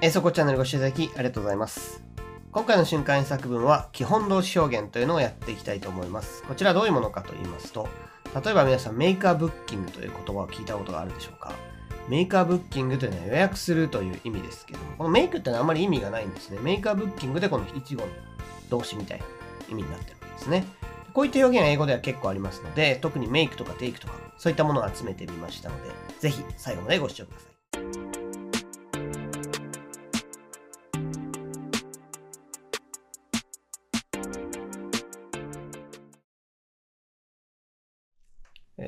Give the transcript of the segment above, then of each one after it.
えそこチャンネルご視聴いただきありがとうございます。今回の瞬間作文は基本動詞表現というのをやっていきたいと思います。こちらどういうものかと言いますと、例えば皆さん make a booking という言葉を聞いたことがあるでしょうか make a booking というのは予約するという意味ですけども、この make ってのはあまり意味がないんですね。 make a booking でこの一語の動詞みたいな意味になってるわけですね。こういった表現は英語では結構ありますので、特に make とか take とか、そういったものを集めてみましたので、ぜひ最後までご視聴ください。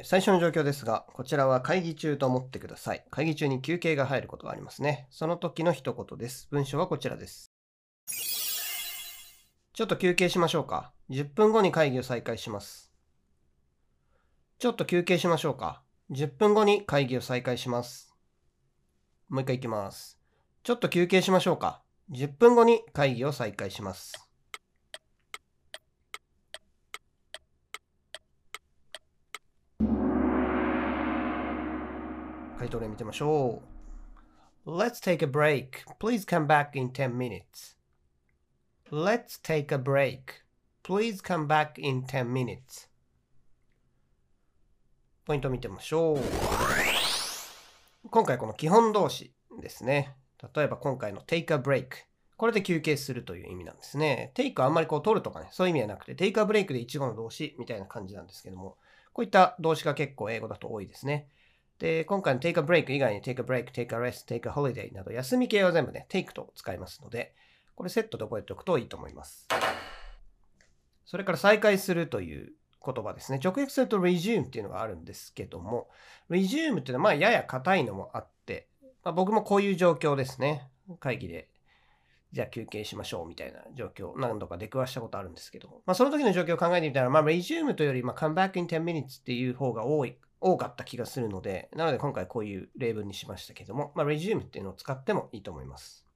ー最初の状況ですが、こちらは会議中と思ってください。会議中に休憩が入ることがありますね。その時の一言です。文章はこちらです。ちょっと休憩しましょうか。10分後に会議を再開します。ちょっと休憩しましょうか。10分後に会議を再開します。もう一回いきます。ちょっと休憩しましょうか。10分後に会議を再開します。回答例見てみましょう。Let's take a break. Please come back in 10 minutes. Let's take a break. Please come back in 10 minutes. ポイントを見てみましょう。今回この基本動詞ですね。例えば今回の take a break。これで休憩するという意味なんですね。take はあんまりこう取るとかね、そういう意味はなくて、take a break で一語の動詞みたいな感じなんですけども、こういった動詞が結構英語だと多いですね。で、今回の take a break 以外に take a break, take a rest, take a holiday など休み系は全部ね、take と使いますので、これセットで覚えておくといいと思います。それから再開するという言葉ですね。直訳すると resume っていうのがあるんですけども、resume っていうのはまあやや硬いのもあって、まあ、僕もこういう状況ですね。会議で、じゃあ休憩しましょうみたいな状況、何度か出くわしたことあるんですけど、まあその時の状況を考えてみたら、まあ resume というより、まあ come back in 10 minutes っていう方が多い、多かった気がするので、なので今回こういう例文にしましたけども、まあ resume っていうのを使ってもいいと思います。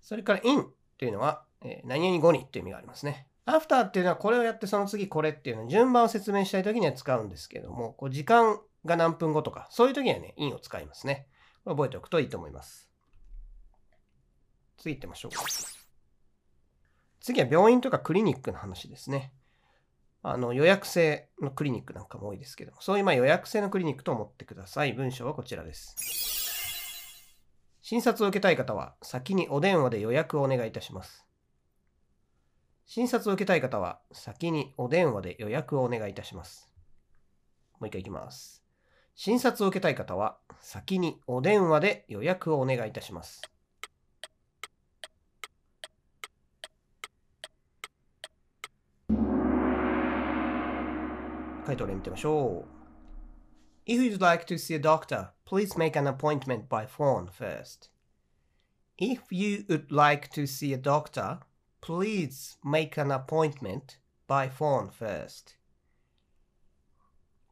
それから in というのは、えー何々後にという意味がありますね。after っていうのはこれをやってその次これっていうのは順番を説明したい時には使うんですけども、こう時間が何分後とか、そういう時にはね、in を使いますね。覚えておくといいと思います。次行ってみましょう。次は病院とかクリニックの話ですね。あの予約制のクリニックなんかも多いですけど、そういうまあ予約制のクリニックと思ってください。文章はこちらです。診察を受けたい方は、先にお電話で予約をお願いいたします。診察を受けたい方は、先にお電話で予約をお願いいたします。もう一回いきます。診察を受けたい方は、先にお電話で予約をお願いいたします。回答例見てみましょう。If you'd like to see a doctor, please make an appointment by phone first. If you would like to see a doctor, please make an appointment by phone first.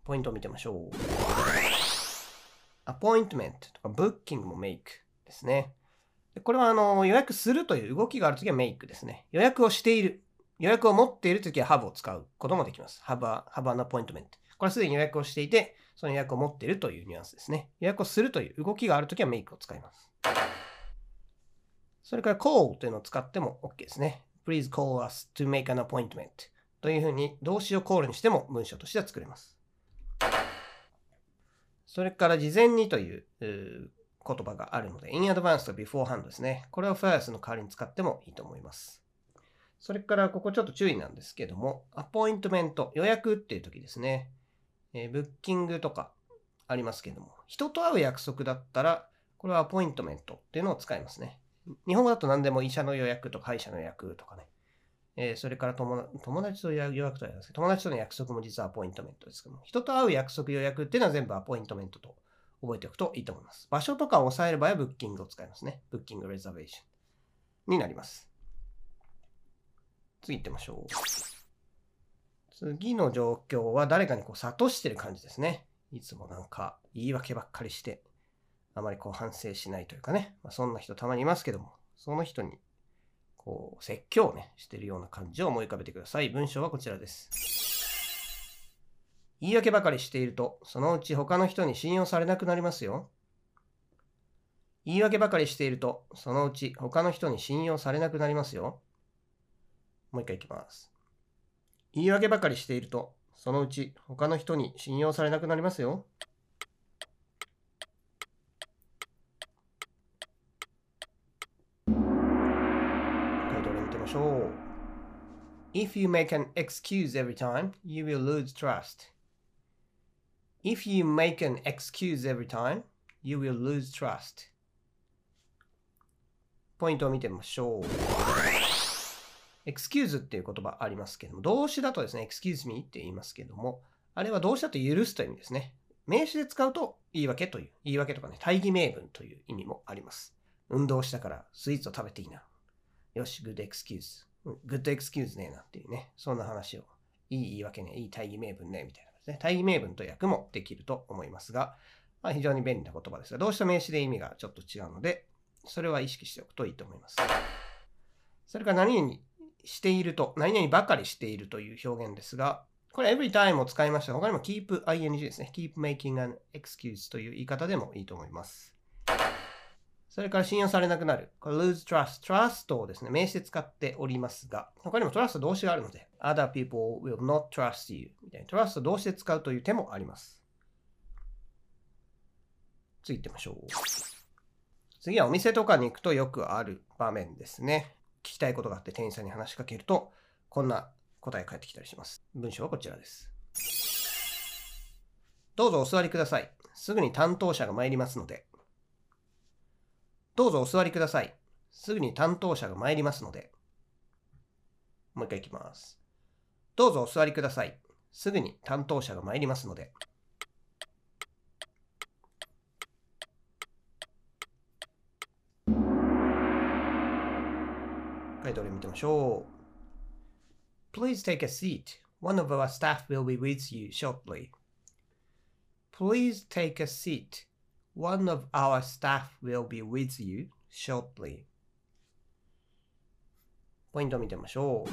ポイントを見てみましょう。appointment とか booking も make ですね。これはあの予約するという動きがあるときは make ですね。予約をしている。予約を持っているときは have を使うこともできます。have, a, have an appointment。これはすでに予約をしていて、その予約を持っているというニュアンスですね。予約をするという動きがあるときは make を使います。それから call というのを使っても OK ですね。Please call us to make an appointment というふうに動詞を call にしても文章としては作れます。それから事前にという言葉があるので、in advance と beforehand ですね。これを first の代わりに使ってもいいと思います。それからここちょっと注意なんですけども、アポイントメント、予約っていう時ですね。えーブッキングとかありますけども、人と会う約束だったら、これはアポイントメントっていうのを使いますね。日本語だと何でも医者の予約とか歯医者の予約とかね。えーそれから友達と予約とは言いますけど、友達との約束も実はアポイントメントですけども、人と会う約束予約っていうのは全部アポイントメントと覚えておくといいと思います。場所とかを押さえる場合はブッキングを使いますね。ブッキングレザベーションになります。次行ってみましょう。次の状況は誰かにこう諭してる感じですね。いつもなんか言い訳ばっかりして、あまりこう反省しないというかね。まあ、そんな人たまにいますけども、その人にこう説教をね、してるような感じを思い浮かべてください。文章はこちらです。言い訳ばかりしていると、そのうち他の人に信用されなくなりますよ。言い訳ばかりしていると、そのうち他の人に信用されなくなりますよ。もう一回いきます。言い訳ばかりしていると、そのうち他の人に信用されなくなりますよ。タイトル見てみましょう。If you make an excuse every time, you will lose trust. If you make an excuse every time, you will lose trust. ポイントを見てみましょう。Excuse っていう言葉ありますけども、動詞だとですね、excuse me って言いますけども、あれは動詞だと許すという意味ですね。名詞で使うと言い訳という、言い訳とかね、大義名分という意味もあります。運動したからスイーツを食べていいな。よし、good excuse。good excuse ねえなっていうね、そんな話を。いい言い訳ね、いい大義名分ね、みたいなですね。大義名分と訳もできると思いますが、まあ、非常に便利な言葉ですが、動詞と名詞で意味がちょっと違うので、それは意識しておくといいと思います。それから何々していると、何々ばかりしているという表現ですが、これ every time を使いました。他にも keep ing ですね。keep making an excuse という言い方でもいいと思います。それから信用されなくなる。これ lose trust。trust をですね、名詞で使っておりますが、他にも trust 動詞があるので、other people will not trust you みたいな trust 動詞で使うという手もあります。次行ってみましょう。次はお店とかに行くとよくある場面ですね。聞きたいことがあって店員さんに話しかけると、こんな答え返ってきたりします。文章はこちらです。どうぞお座りください。すぐに担当者が参りますので。どうぞお座りください。すぐに担当者が参りますので。もう一回いきます。どうぞお座りください。すぐに担当者が参りますので。タイトル見てみましょう。Please take a seat. One of our staff will be with you shortly. Please take a seat. One of our staff will be with you shortly. ポイントを見てみましょう。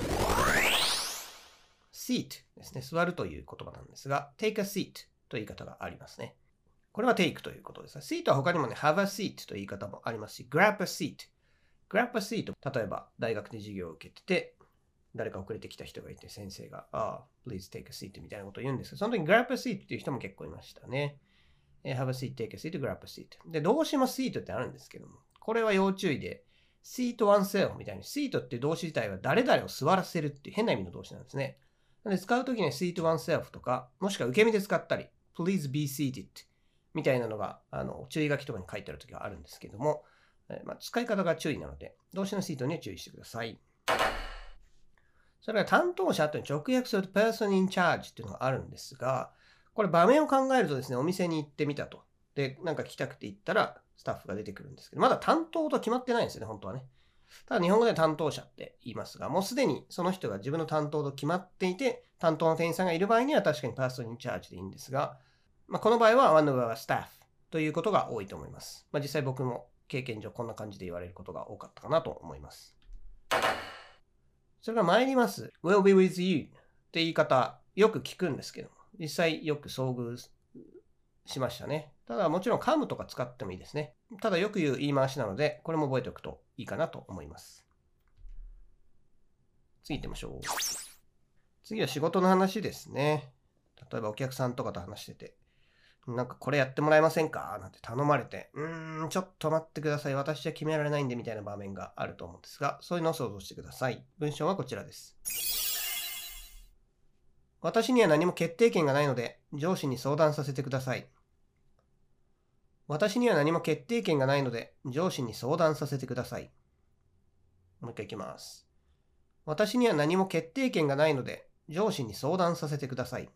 seat ですね。座るという言葉なんですが、take a seat という言い方がありますね。これは take ということです。seat は他にもね、have a seat という言い方もありますし、grab a seat グラップシート、例えば大学で授業を受けてて、誰か遅れてきた人がいて、先生が、ああ、please take a seat みたいなことを言うんですけど、その時に grab a seat っていう人も結構いましたね。have a seat, take a seat, grab a seat。で、動詞も seat ってあるんですけども、これは要注意で、seat oneself みたいに、seat っていう動詞自体は誰々を座らせるっていう変な意味の動詞なんですね。なので使うときに seat oneself とか、もしくは受け身で使ったり、please be seated みたいなのが、あの、注意書きとかに書いてあるときはあるんですけども、まあ、使い方が注意なので、動詞のシートには注意してください。それから担当者と直訳すると person in charge っていうのがあるんですが、これ場面を考えるとですね、お店に行ってみたと。で、なんか聞きたくて行ったらスタッフが出てくるんですけど、まだ担当と決まってないんですよね、本当はね。ただ日本語では担当者って言いますが、もうすでにその人が自分の担当と決まっていて、担当の店員さんがいる場合には確かに person in charge でいいんですが、まあ、この場合は one of our staff ということが多いと思います。まあ、実際僕も経験上こんな感じで言われることが多かったかなと思います。それから参ります。will be with you って言い方よく聞くんですけど、実際よく遭遇しましたね。ただもちろん come とか使ってもいいですね。ただよく言う言い回しなので、これも覚えておくといいかなと思います。次行ってみましょう。次は仕事の話ですね。例えばお客さんとかと話してて、なんかこれやってもらえませんか？なんて頼まれて、うーん、ちょっと待ってください。私じゃ決められないんでみたいな場面があると思うんですが、そういうのを想像してください。文章はこちらです。私には何も決定権がないので、上司に相談させてください。私には何も決定権がないので、上司に相談させてください。もう一回いきます。私には何も決定権がないので、上司に相談させてください。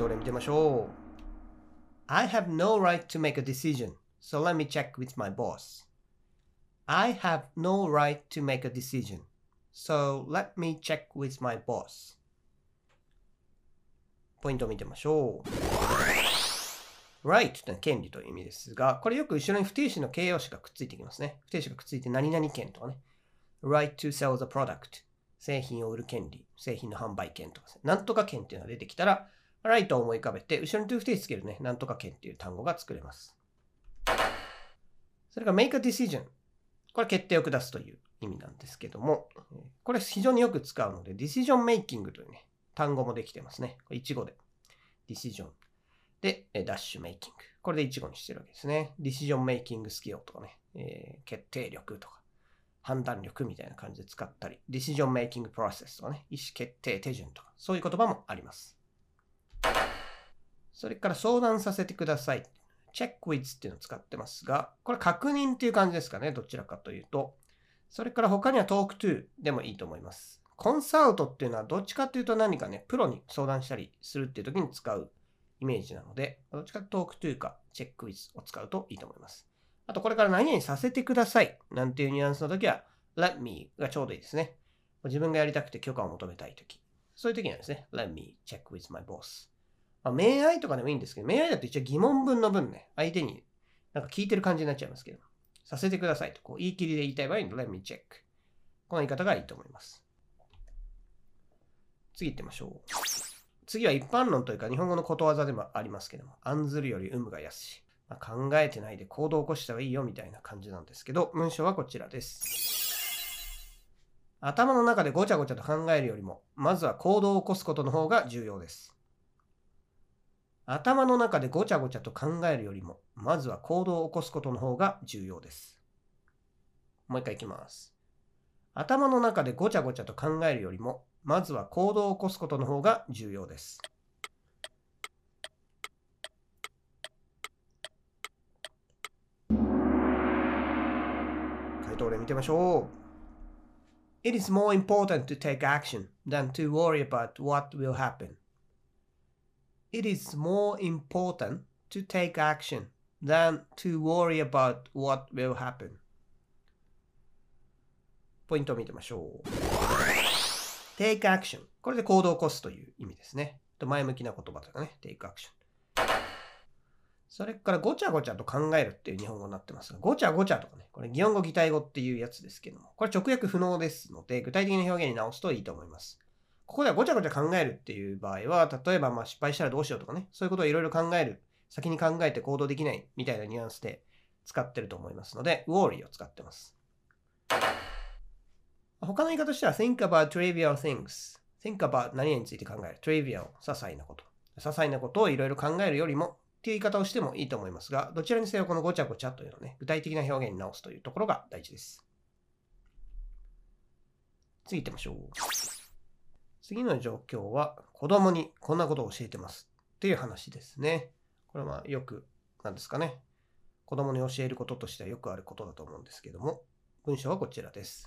どれ見てみましょう。I have no right to make a decision, so let me check with my boss. I have no right to make a decision, so let me check with my boss. ポイントを見てみましょう。right というのは権利という意味ですが、これよく後ろに不定詞の形容詞がくっついてきますね。不定詞がくっついて何々権とかね。right to sell the product 製品を売る権利、製品の販売権とかですね、なんとか権っていうのが出てきたら、ライトを思い浮かべて、後ろに to 不定つけるね、なんとか権っていう単語が作れます。それから make a decision。これ決定を下すという意味なんですけども、これ非常によく使うので、decision making というね、単語もできてますね。これ1語で。decision。で、ダッシュメイキング。これで1語にしてるわけですね。decision making skill とかね、えー、決定力とか、判断力みたいな感じで使ったり、decision making process とかね、意思決定手順とか、そういう言葉もあります。それから相談させてください。check with っていうのを使ってますが、これ確認っていう感じですかね。どちらかというと。それから他には talk to でもいいと思います。コンサルトっていうのはどっちかっていうと何かね、プロに相談したりするっていう時に使うイメージなので、どっちか talk to か check with を使うといいと思います。あとこれから何々させてくださいなんていうニュアンスの時は let me がちょうどいいですね。自分がやりたくて許可を求めたい時。そういう時にはですね、let me check with my boss まあ、明愛とかでもいいんですけど、明愛だと一応疑問文の文ね、相手になんか聞いてる感じになっちゃいますけど、させてくださいと、こう言い切りで言いたい場合に let me check。この言い方がいいと思います。次行ってみましょう。次は一般論というか日本語のことわざでもありますけども、案ずるより有無が安し。まあ、考えてないで行動を起こした方がいいよみたいな感じなんですけど、文章はこちらです。頭の中でごちゃごちゃと考えるよりも、まずは行動を起こすことの方が重要です。頭の中でごちゃごちゃと考えるよりも、まずは行動を起こすことの方が重要です。もう一回いきます。頭の中でごちゃごちゃと考えるよりも、まずは行動を起こすことの方が重要です。回答例見てみましょう。It is more important to take action than to worry about what will happen. It is more important to take action than to worry about what will happen. ポイントを見てみましょう。take action。これで行動を起こすという意味ですね。前向きな言葉とかね。take action。それからごちゃごちゃと考えるっていう日本語になってますが、ごちゃごちゃとかね、これ擬音語擬態語っていうやつですけども、これ直訳不能ですので、具体的な表現に直すといいと思います。ここではごちゃごちゃ考えるっていう場合は、例えばまあ失敗したらどうしようとかね、そういうことをいろいろ考える、先に考えて行動できないみたいなニュアンスで使ってると思いますので、worry を使ってます。他の言い方としては、think about trivial things。think about 何々について考える。trivial、些細なこと。些細なことをいろいろ考えるよりもっていう言い方をしてもいいと思いますが、どちらにせよこのごちゃごちゃというのをね、具体的な表現に直すというところが大事です。次行ってみましょう。次の状況は子供にこんなことを教えてますっていう話ですね。これはよく、なんですかね。子供に教えることとしてはよくあることだと思うんですけども、文章はこちらです。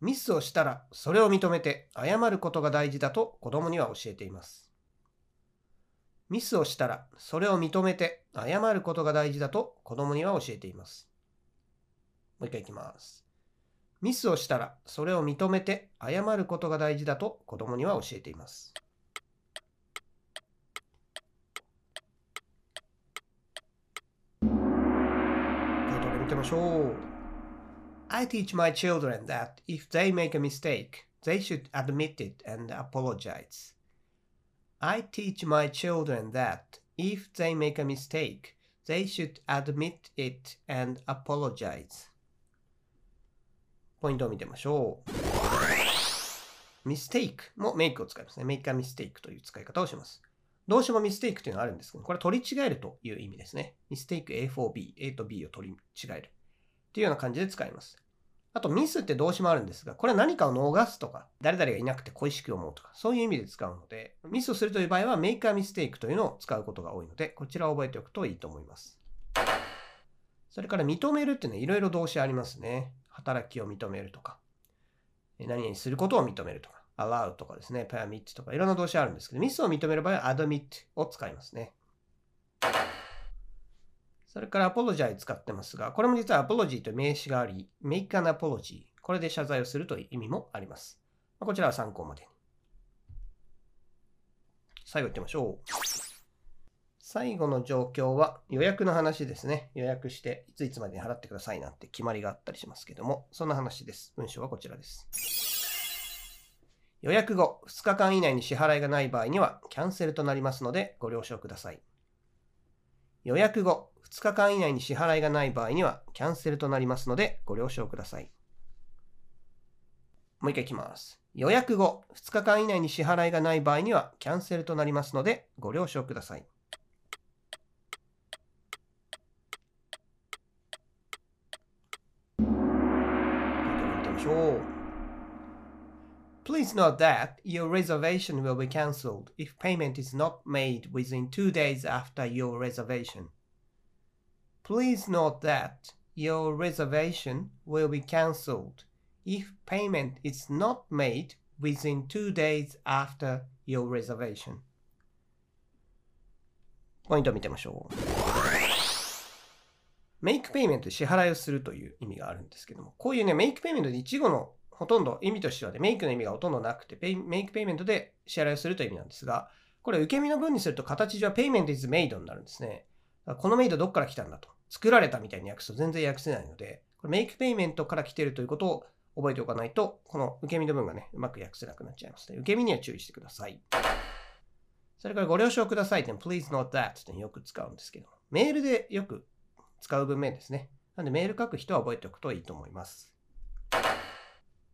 ミスをしたらそれを認めて謝ることが大事だと子供には教えています。ミスをしたらそれを認めて謝ることが大事だと子供には教えています。もう一回いきます。ミスをしたらそれを認めて謝ることが大事だと子供には教えています。見てみましょう。I teach my children that if they make a mistake, they should admit it and apologize. I teach my children that if they make a mistake, they should admit it and apologize. ポイントを見てみましょう。ミステイクもメイクを使いますね。メイクアミステイクという使い方をします。どうしてもミステイクというのはあるんですけど、これは取り違えるという意味ですね。ミステイク A4B、A と B を取り違える。というような感じで使います。あとミスって動詞もあるんですが、これは何かを逃すとか、誰々がいなくて恋しく思うとか、そういう意味で使うので、ミスをするという場合は、メイクアミステイクというのを使うことが多いので、こちらを覚えておくといいと思います。それから認めるっていうのはいろいろ動詞ありますね。働きを認めるとか、何々することを認めるとか、allow とかですね、permit とかいろんな動詞あるんですけど、ミスを認める場合は admit を使いますね。それから apologize 使ってますが、これも実は apology と名詞があり、make an apology。これで謝罪をするという意味もあります。こちらは参考までに。最後行ってみましょう。最後の状況は予約の話ですね。予約していついつまでに払ってくださいなんて決まりがあったりしますけども、そんな話です。文章はこちらです。予約後2日間以内に支払いがない場合にはキャンセルとなりますのでご了承ください。予約後2日間以内に支払いがない場合にはキャンセルとなりますのでご了承ください。もう一回いきます。予約後2日間以内に支払いがない場合にはキャンセルとなりますのでご了承ください。見てみましょう。Please note that your reservation will be cancelled if payment is not made within two days after your reservation. Please note that your reservation will be cancelled if payment is not made within two days after your reservation. ポイントを見てみましょう。 make payment で支払いをするという意味があるんですけども、こういうね、 make payment で一語のほとんど意味としてはね、 make の意味がほとんどなくて、 make payment で支払いをするという意味なんですが、これ受け身の文にすると形上はペイメント is made になるんですね。このメイドどっから来たんだと。作られたみたいに訳すと全然訳せないので、これメイクペイメントから来てるということを覚えておかないと、この受け身の文がね、うまく訳せなくなっちゃいますね。受け身には注意してください。それからご了承くださいって please note that ってよく使うんですけど、メールでよく使う文面ですね。なんでメール書く人は覚えておくといいと思います。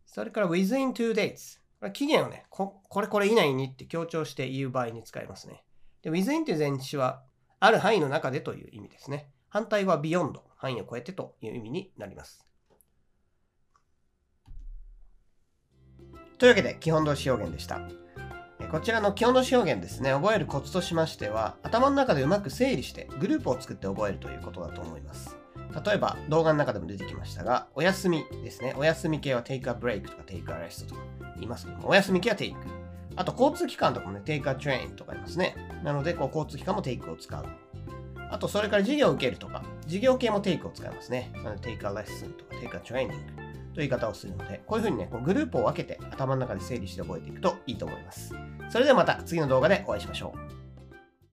それから within two days。これ期限をねこ、これこれ以内にって強調して言う場合に使いますね。で、within という前置詞は、ある範囲の中でという意味ですね。反対は beyond、範囲を超えてという意味になります。というわけで、基本動詞表現でした。こちらの基本動詞表現ですね、覚えるコツとしましては、頭の中でうまく整理してグループを作って覚えるということだと思います。例えば、動画の中でも出てきましたが、お休みですね。お休み系は take a break とか take a rest とか言いますけども、お休み系は take。あと、交通機関とかもね、take a train とか言いますね。なので、こう交通機関も take を使う。あと、それから授業を受けるとか、授業系も take を使いますね。なので、take a lesson とか take a training という言い方をするので、こういうふうにね、こうグループを分けて頭の中で整理して覚えていくといいと思います。それではまた次の動画でお会いしましょう。